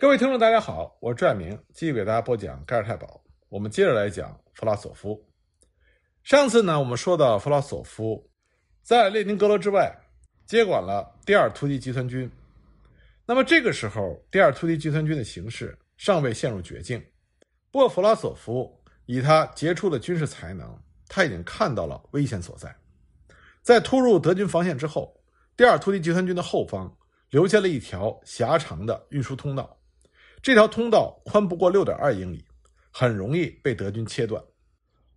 各位听众，大家好，我是拽明，继续给大家播讲盖尔太保。我们接着来讲弗拉索夫。上次呢，我们说到弗拉索夫在列宁格勒之外接管了第二突击集团军。那么这个时候，第二突击集团军的形势尚未陷入绝境。不过，弗拉索夫以他杰出的军事才能，他已经看到了危险所在。在突入德军防线之后，第二突击集团军的后方留下了一条狭长的运输通道。这条通道宽不过六点二英里，很容易被德军切断。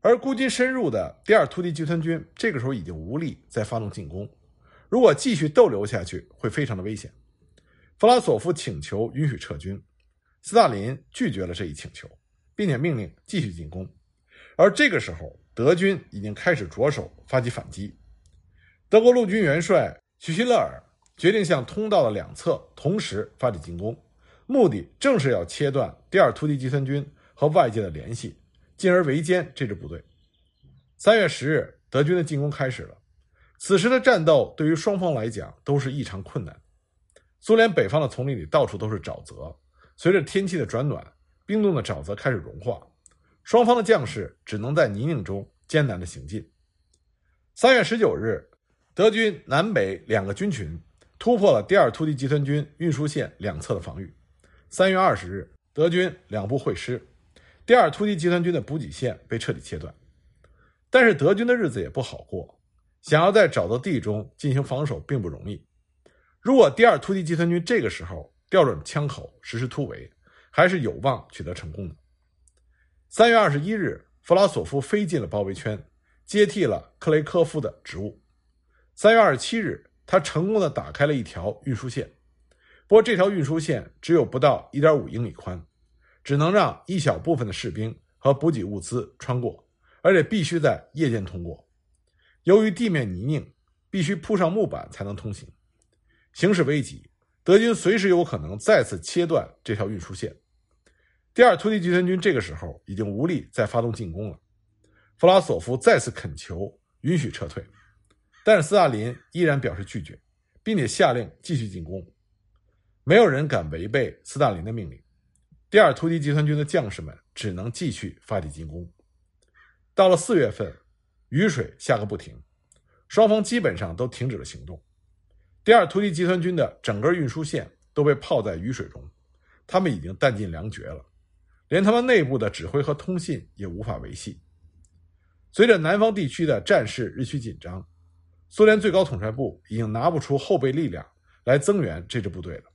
而孤军深入的第二突击集团军这个时候已经无力再发动进攻，如果继续逗留下去，会非常的危险。弗拉索夫请求允许撤军，斯大林拒绝了这一请求，并且命令继续进攻。而这个时候，德军已经开始着手发起反击。德国陆军元帅许希勒尔决定向通道的两侧同时发起进攻。目的正是要切断第二突击集团军和外界的联系，进而围歼这支部队。三月十日，德军的进攻开始了。此时的战斗对于双方来讲都是异常困难。苏联北方的丛林里到处都是沼泽，随着天气的转暖，冰冻的沼泽开始融化，双方的将士只能在泥泞中艰难地行进。三月十九日，德军南北两个军群突破了第二突击集团军运输线两侧的防御。三月二十日，德军两部会师，第二突击集团军的补给线被彻底切断。但是德军的日子也不好过，想要在沼泽地中进行防守并不容易。如果第二突击集团军这个时候调转枪口实施突围，还是有望取得成功的。三月二十一日，弗拉索夫飞进了包围圈，接替了克雷科夫的职务。三月二十七日，他成功的打开了一条运输线。不过，这条运输线只有不到1.5英里宽，只能让一小部分的士兵和补给物资穿过，而且必须在夜间通过。由于地面泥泞，必须铺上木板才能通行。形势危急，德军随时有可能再次切断这条运输线。第二突击集团军这个时候已经无力再发动进攻了。弗拉索夫再次恳求允许撤退，但是斯大林依然表示拒绝，并且下令继续进攻。没有人敢违背斯大林的命令，第二突击集团军的将士们只能继续发起进攻。到了四月份，雨水下个不停，双方基本上都停止了行动。第二突击集团军的整个运输线都被泡在雨水中，他们已经弹尽粮绝了，连他们内部的指挥和通信也无法维系。随着南方地区的战事日趋紧张，苏联最高统帅部已经拿不出后备力量来增援这支部队了。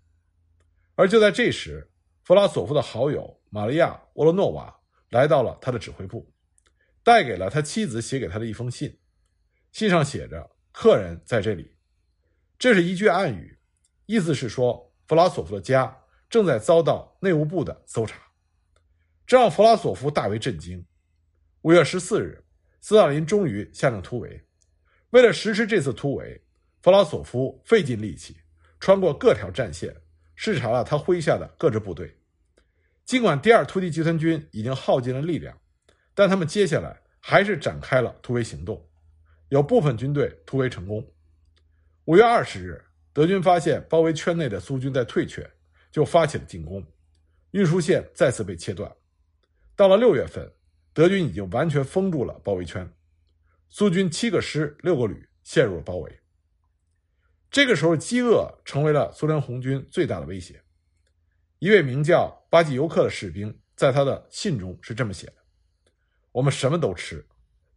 而就在这时，弗拉索夫的好友玛利亚·沃罗诺娃来到了他的指挥部，带给了他妻子写给他的一封信。信上写着：“客人在这里。”这是一句暗语，意思是说弗拉索夫的家正在遭到内务部的搜查。这让弗拉索夫大为震惊。五月十四日，斯大林终于下令突围。为了实施这次突围，弗拉索夫费尽力气，穿过各条战线。视察了他麾下的各支部队，尽管第二突击集团军已经耗尽了力量，但他们接下来还是展开了突围行动，有部分军队突围成功。五月二十日，德军发现包围圈内的苏军在退却，就发起了进攻，运输线再次被切断。到了六月份，德军已经完全封住了包围圈，苏军七个师六个旅陷入了包围。这个时候，饥饿成为了苏联红军最大的威胁。一位名叫巴季尤克的士兵在他的信中是这么写的：“我们什么都吃，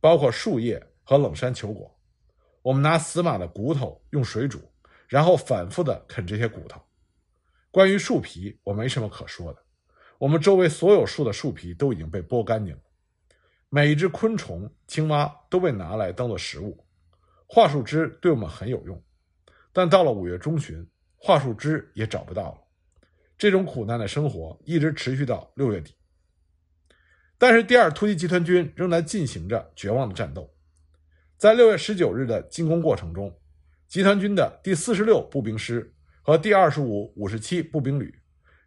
包括树叶和冷山球果。我们拿死马的骨头用水煮，然后反复的啃这些骨头。关于树皮，我没什么可说的。我们周围所有树的树皮都已经被剥干净了。每一只昆虫、青蛙都被拿来当做食物。桦树枝对我们很有用。”但到了五月中旬，桦树枝也找不到了。这种苦难的生活一直持续到六月底。但是第二突击集团军仍然进行着绝望的战斗。在六月十九日的进攻过程中，集团军的第四十六步兵师和第二十五、五十七步兵旅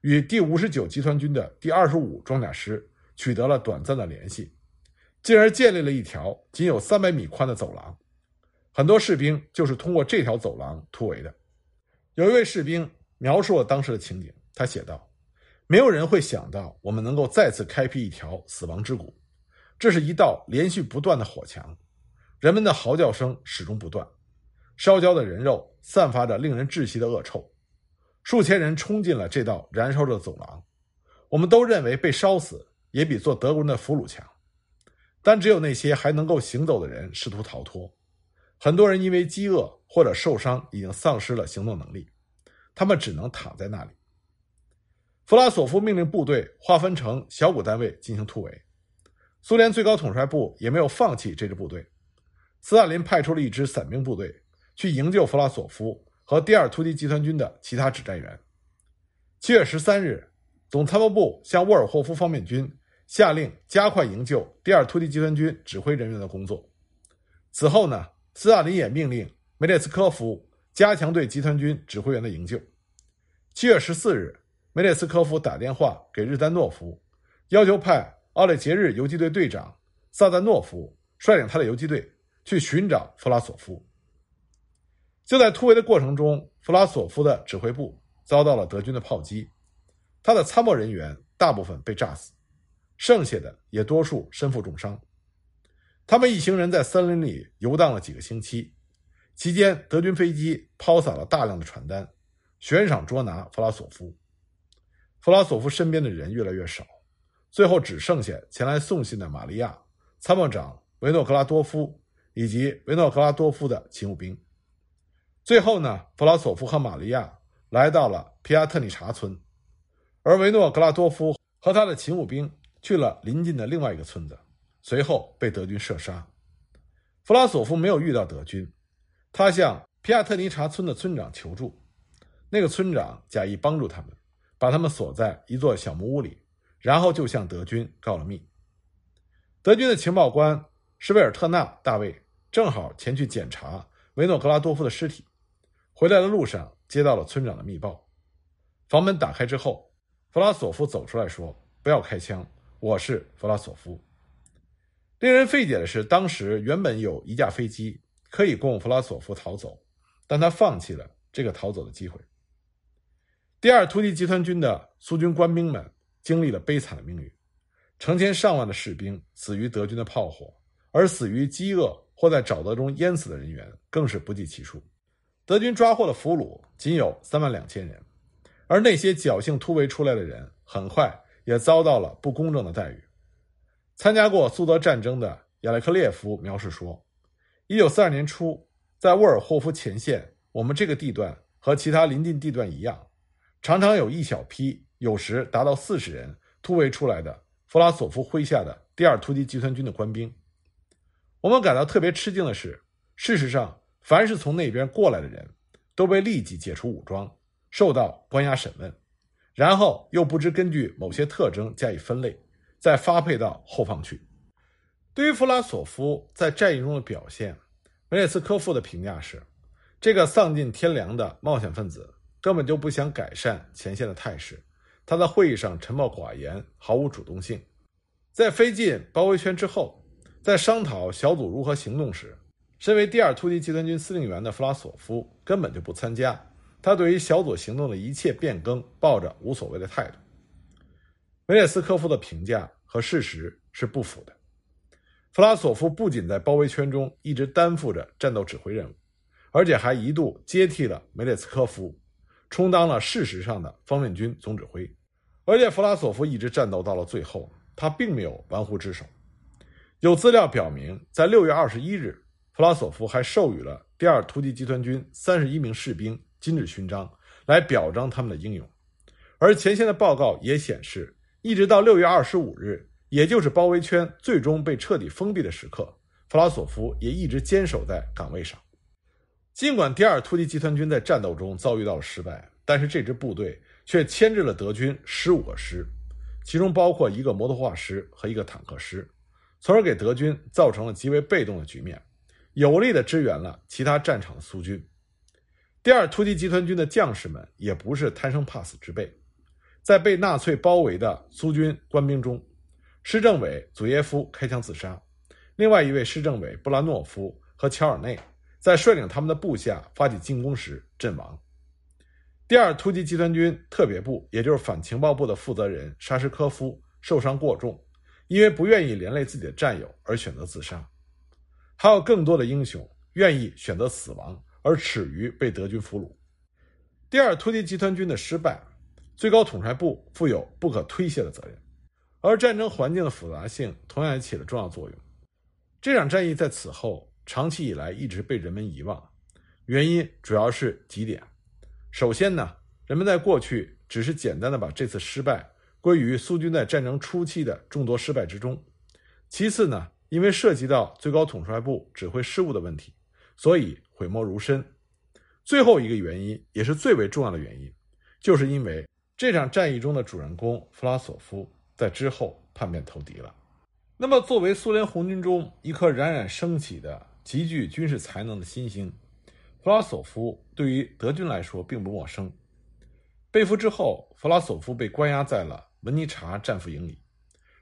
与第五十九集团军的第二十五装甲师取得了短暂的联系，进而建立了一条仅有三百米宽的走廊。很多士兵就是通过这条走廊突围的。有一位士兵描述了当时的情景，他写道：“没有人会想到我们能够再次开辟一条死亡之谷。这是一道连续不断的火墙，人们的嚎叫声始终不断，烧焦的人肉散发着令人窒息的恶臭。数千人冲进了这道燃烧着的走廊。我们都认为被烧死也比做德国人的俘虏强，但只有那些还能够行走的人试图逃脱。很多人因为饥饿或者受伤已经丧失了行动能力，他们只能躺在那里。弗拉索夫命令部队划分成小股单位进行突围，苏联最高统帅部也没有放弃这支部队。斯大林派出了一支伞兵部队去营救弗拉索夫和第二突击集团军的其他指战员。七月十三日。总参谋部向沃尔霍夫方面军下令加快营救第二突击集团军指挥人员的工作。此后呢，斯大林也命令梅列斯科夫加强对集团军指挥员的营救。七月十四日，梅列斯科夫打电话给日丹诺夫，要求派奥列杰日游击队队长萨赞诺夫率领他的游击队去寻找弗拉索夫。就在突围的过程中，弗拉索夫的指挥部遭到了德军的炮击。他的参谋人员大部分被炸死，剩下的也多数身负重伤。他们一行人在森林里游荡了几个星期，期间德军飞机抛洒了大量的传单，悬赏捉拿弗拉索夫。弗拉索夫身边的人越来越少，最后只剩下前来送信的玛利亚、参谋长维诺格拉多夫以及维诺格拉多夫的勤务兵。最后呢，弗拉索夫和玛利亚来到了皮亚特尼查村。而维诺格拉多夫和他的勤务兵去了邻近的另外一个村子，随后被德军射杀。弗拉索夫没有遇到德军，他向皮亚特尼查村的村长求助，那个村长假意帮助他们，把他们锁在一座小木屋里，然后就向德军告了密。德军的情报官施维尔特纳大卫正好前去检查维诺格拉多夫的尸体，回来的路上接到了村长的密报，房门打开之后。弗拉索夫走出来说：“不要开枪，我是弗拉索夫。”令人费解的是，当时原本有一架飞机可以供弗拉索夫逃走，但他放弃了这个逃走的机会。第二突击集团军的苏军官兵们经历了悲惨的命运，成千上万的士兵死于德军的炮火，而死于饥饿或在沼泽中淹死的人员更是不计其数。德军抓获的俘虏仅有三万两千人。而那些侥幸突围出来的人，很快也遭到了不公正的待遇。参加过苏德战争的亚列克列夫描述说：“一九四二年初，在沃尔霍夫前线，我们这个地段和其他邻近地段一样，常常有一小批，有时达到四十人突围出来的弗拉索夫麾下的第二突击集团军的官兵。我们感到特别吃惊的是，事实上，凡是从那边过来的人，都被立即解除武装。”受到关押审问，然后又不知根据某些特征加以分类，再发配到后方去。对于弗拉索夫在战役中的表现，梅列斯科夫的评价是：这个丧尽天良的冒险分子根本就不想改善前线的态势。他在会议上沉默寡言，毫无主动性。在飞进包围圈之后，在商讨小组如何行动时，身为第二突击集团军司令员的弗拉索夫根本就不参加。他对于小组行动的一切变更抱着无所谓的态度。梅列斯科夫的评价和事实是不符的。弗拉索夫不仅在包围圈中一直担负着战斗指挥任务，而且还一度接替了梅列斯科夫，充当了事实上的方面军总指挥。而且弗拉索夫一直战斗到了最后，他并没有玩忽职守。有资料表明，在六月二十一日，弗拉索夫还授予了第二突击集团军三十一名士兵。金质勋章来表彰他们的英勇，而前线的报告也显示，一直到六月二十五日，也就是包围圈最终被彻底封闭的时刻，弗拉索夫也一直坚守在岗位上。尽管第二突击集团军在战斗中遭遇到了失败，但是这支部队却牵制了德军十五个师，其中包括一个摩托化师和一个坦克师，从而给德军造成了极为被动的局面，有力地支援了其他战场的苏军。第二突击集团军的将士们也不是贪生怕死之辈，在被纳粹包围的苏军官兵中，师政委祖耶夫开枪自杀，另外一位师政委布拉诺夫和乔尔内在率领他们的部下发起进攻时阵亡。第二突击集团军特别部，也就是反情报部的负责人沙什科夫受伤过重，因为不愿意连累自己的战友而选择自杀。还有更多的英雄愿意选择死亡，而耻于被德军俘虏。第二突击集团军的失败，最高统帅部负有不可推卸的责任，而战争环境的复杂性同样也起了重要作用。这场战役在此后长期以来一直被人们遗忘，原因主要是几点。首先呢，人们在过去只是简单的把这次失败归于苏军在战争初期的众多失败之中。其次呢，因为涉及到最高统帅部指挥失误的问题，所以讳莫如深。最后一个原因，也是最为重要的原因，就是因为这场战役中的主人公弗拉索夫在之后叛变投敌了。那么，作为苏联红军中一颗冉冉升起的极具军事才能的新星，弗拉索夫对于德军来说并不陌生。被俘之后，弗拉索夫被关押在了文尼察战俘营里，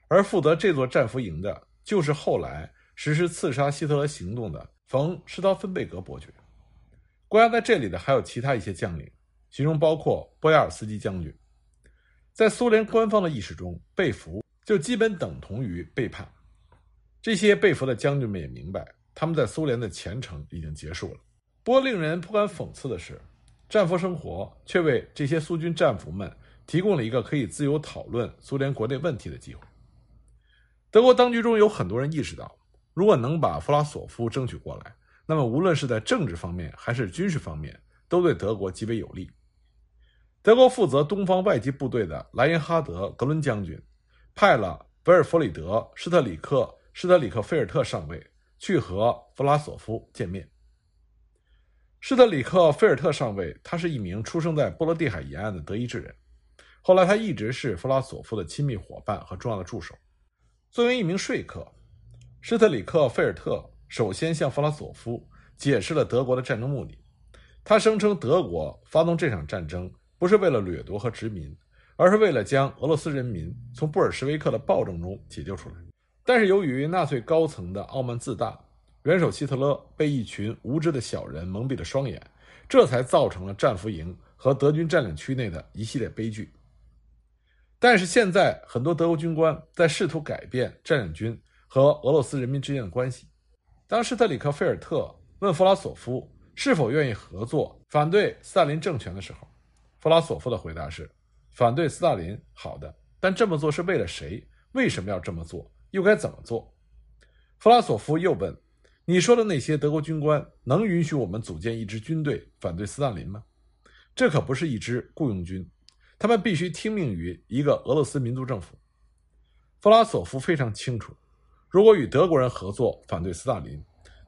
而负责这座战俘营的就是后来实施刺杀希特勒行动的冯施陶芬贝格伯爵。关押在这里的还有其他一些将领，其中包括波亚尔斯基将军。在苏联官方的意识中，被俘。就基本等同于背叛。这些被俘的将军们也明白，他们在苏联的前程已经结束了。不过，令人颇感讽刺的是，战俘生活却为这些苏军战俘们提供了一个可以自由讨论苏联国内问题的机会。德国当局中有很多人意识到，如果能把弗拉索夫争取过来，那么无论是在政治方面还是军事方面，都对德国极为有利。德国负责东方外籍部队的莱因哈德·格伦将军。派了维尔弗里德·施特里克·施特里克菲尔特上尉去和弗拉索夫见面。施特里克菲尔特上尉，他是一名出生在波罗的海沿岸的德意志人，后来他一直是弗拉索夫的亲密伙伴和重要的助手。作为一名说客，施特里克菲尔特首先向弗拉索夫解释了德国的战争目的。他声称，德国发动这场战争不是为了掠夺和殖民。而是为了将俄罗斯人民从布尔什维克的暴政中解救出来，但是由于纳粹高层的傲慢自大，元首希特勒被一群无知的小人蒙蔽了双眼，这才造成了战俘营和德军占领区内的一系列悲剧。但是现在，很多德国军官在试图改变占领军和俄罗斯人民之间的关系。当施特里克菲尔特问弗拉索夫是否愿意合作反对斯大林政权的时候，弗拉索夫的回答是。反对斯大林，好的，但这么做是为了谁？为什么要这么做？又该怎么做？弗拉索夫又问：“你说的那些德国军官能允许我们组建一支军队反对斯大林吗？这可不是一支雇佣军，他们必须听命于一个俄罗斯民族政府。”弗拉索夫非常清楚，如果与德国人合作反对斯大林，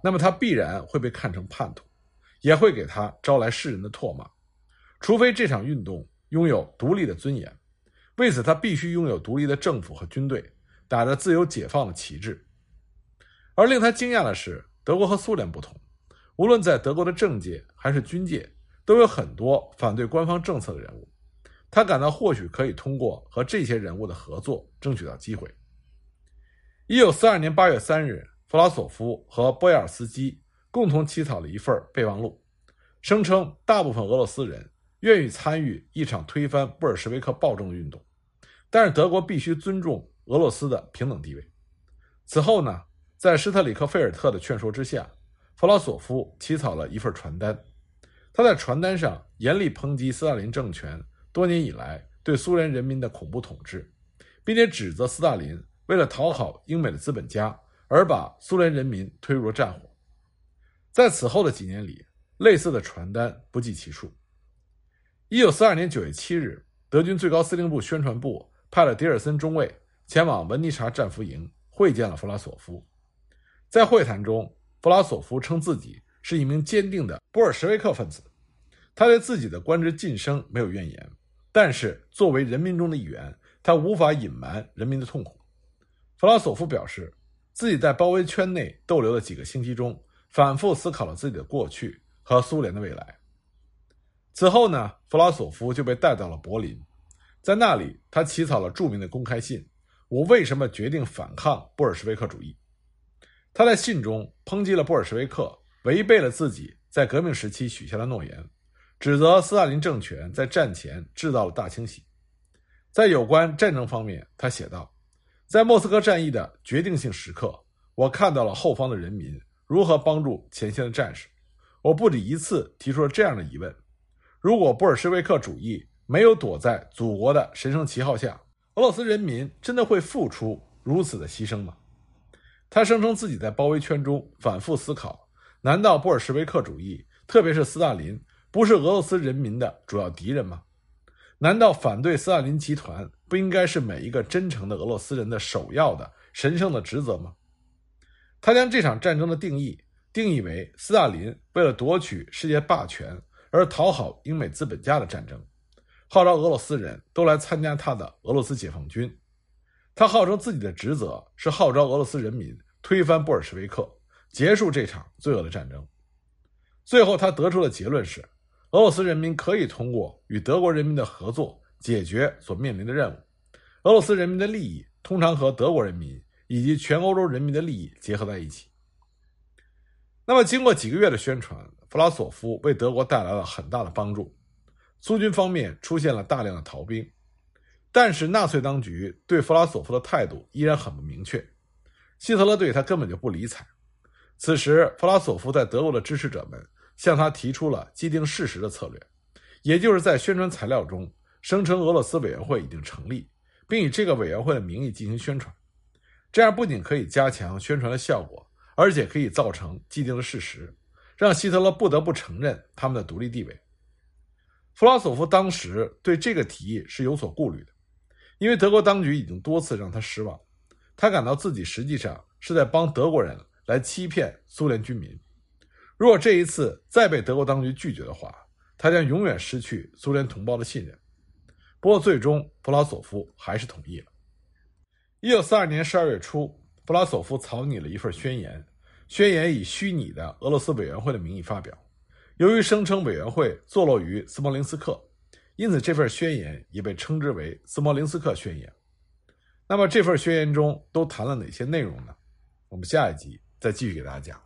那么他必然会被看成叛徒，也会给他招来世人的唾骂，除非这场运动。拥有独立的尊严，为此他必须拥有独立的政府和军队，打着自由解放的旗帜。而令他惊讶的是，德国和苏联不同，无论在德国的政界还是军界，都有很多反对官方政策的人物。他感到或许可以通过和这些人物的合作，争取到机会。一九四二年八月三日，弗拉索夫和波亚尔斯基共同起草了一份备忘录，声称大部分俄罗斯人。愿意参与一场推翻布尔什维克暴政的运动，但是德国必须尊重俄罗斯的平等地位。此后呢，在施特里克菲尔特的劝说之下，弗拉索夫起草了一份传单。他在传单上严厉抨击斯大林政权多年以来对苏联人民的恐怖统治，并且指责斯大林为了讨好英美的资本家而把苏联人民推入了战火。在此后的几年里，类似的传单不计其数。一九四二年九月七日，德军最高司令部宣传部派了迪尔森中尉前往文尼察战俘营会见了弗拉索夫。在会谈中，弗拉索夫称自己是一名坚定的布尔什维克分子，他对自己的官职晋升没有怨言，但是作为人民中的一员，他无法隐瞒人民的痛苦。弗拉索夫表示，自己在包围圈内逗留的几个星期中，反复思考了自己的过去和苏联的未来。此后呢，弗拉索夫就被带到了柏林，在那里，他起草了著名的公开信：“我为什么决定反抗布尔什维克主义？”他在信中抨击了布尔什维克，违背了自己在革命时期许下的诺言，指责斯大林政权在战前制造了大清洗。在有关战争方面，他写道：“在莫斯科战役的决定性时刻，我看到了后方的人民如何帮助前线的战士。我不止一次提出了这样的疑问：如果布尔什维克主义没有躲在祖国的神圣旗号下，俄罗斯人民真的会付出如此的牺牲吗？”他声称自己在包围圈中反复思考：难道布尔什维克主义，特别是斯大林，不是俄罗斯人民的主要敌人吗？难道反对斯大林集团不应该是每一个真诚的俄罗斯人的首要的神圣的职责吗？他将这场战争的定义定义为斯大林为了夺取世界霸权而讨好英美资本家的战争，号召俄罗斯人都来参加他的俄罗斯解放军。他号称自己的职责是号召俄罗斯人民推翻布尔什维克，结束这场罪恶的战争。最后，他得出的结论是。俄罗斯人民可以通过与德国人民的合作解决所面临的任务。俄罗斯人民的利益通常和德国人民以及全欧洲人民的利益结合在一起。那么，经过几个月的宣传，弗拉索夫为德国带来了很大的帮助。苏军方面出现了大量的逃兵，但是纳粹当局对弗拉索夫的态度依然很不明确。希特勒对他根本就不理睬。此时，弗拉索夫在德国的支持者们。向他提出了既定事实的策略，也就是在宣传材料中声称俄罗斯委员会已经成立，并以这个委员会的名义进行宣传。这样不仅可以加强宣传的效果，而且可以造成既定的事实，让希特勒不得不承认他们的独立地位。弗拉索夫当时对这个提议是有所顾虑的，因为德国当局已经多次让他失望，他感到自己实际上是在帮德国人来欺骗苏联军民。如果这一次再被德国当局拒绝的话，他将永远失去苏联同胞的信任。不过，最终弗拉索夫还是同意了。一九四二年十二月初，弗拉索夫草拟了一份宣言，宣言以虚拟的俄罗斯委员会的名义发表。由于声称委员会坐落于斯摩棱斯克，因此这份宣言也被称之为斯摩棱斯克宣言。那么，这份宣言中都谈了哪些内容呢？我们下一集再继续给大家讲。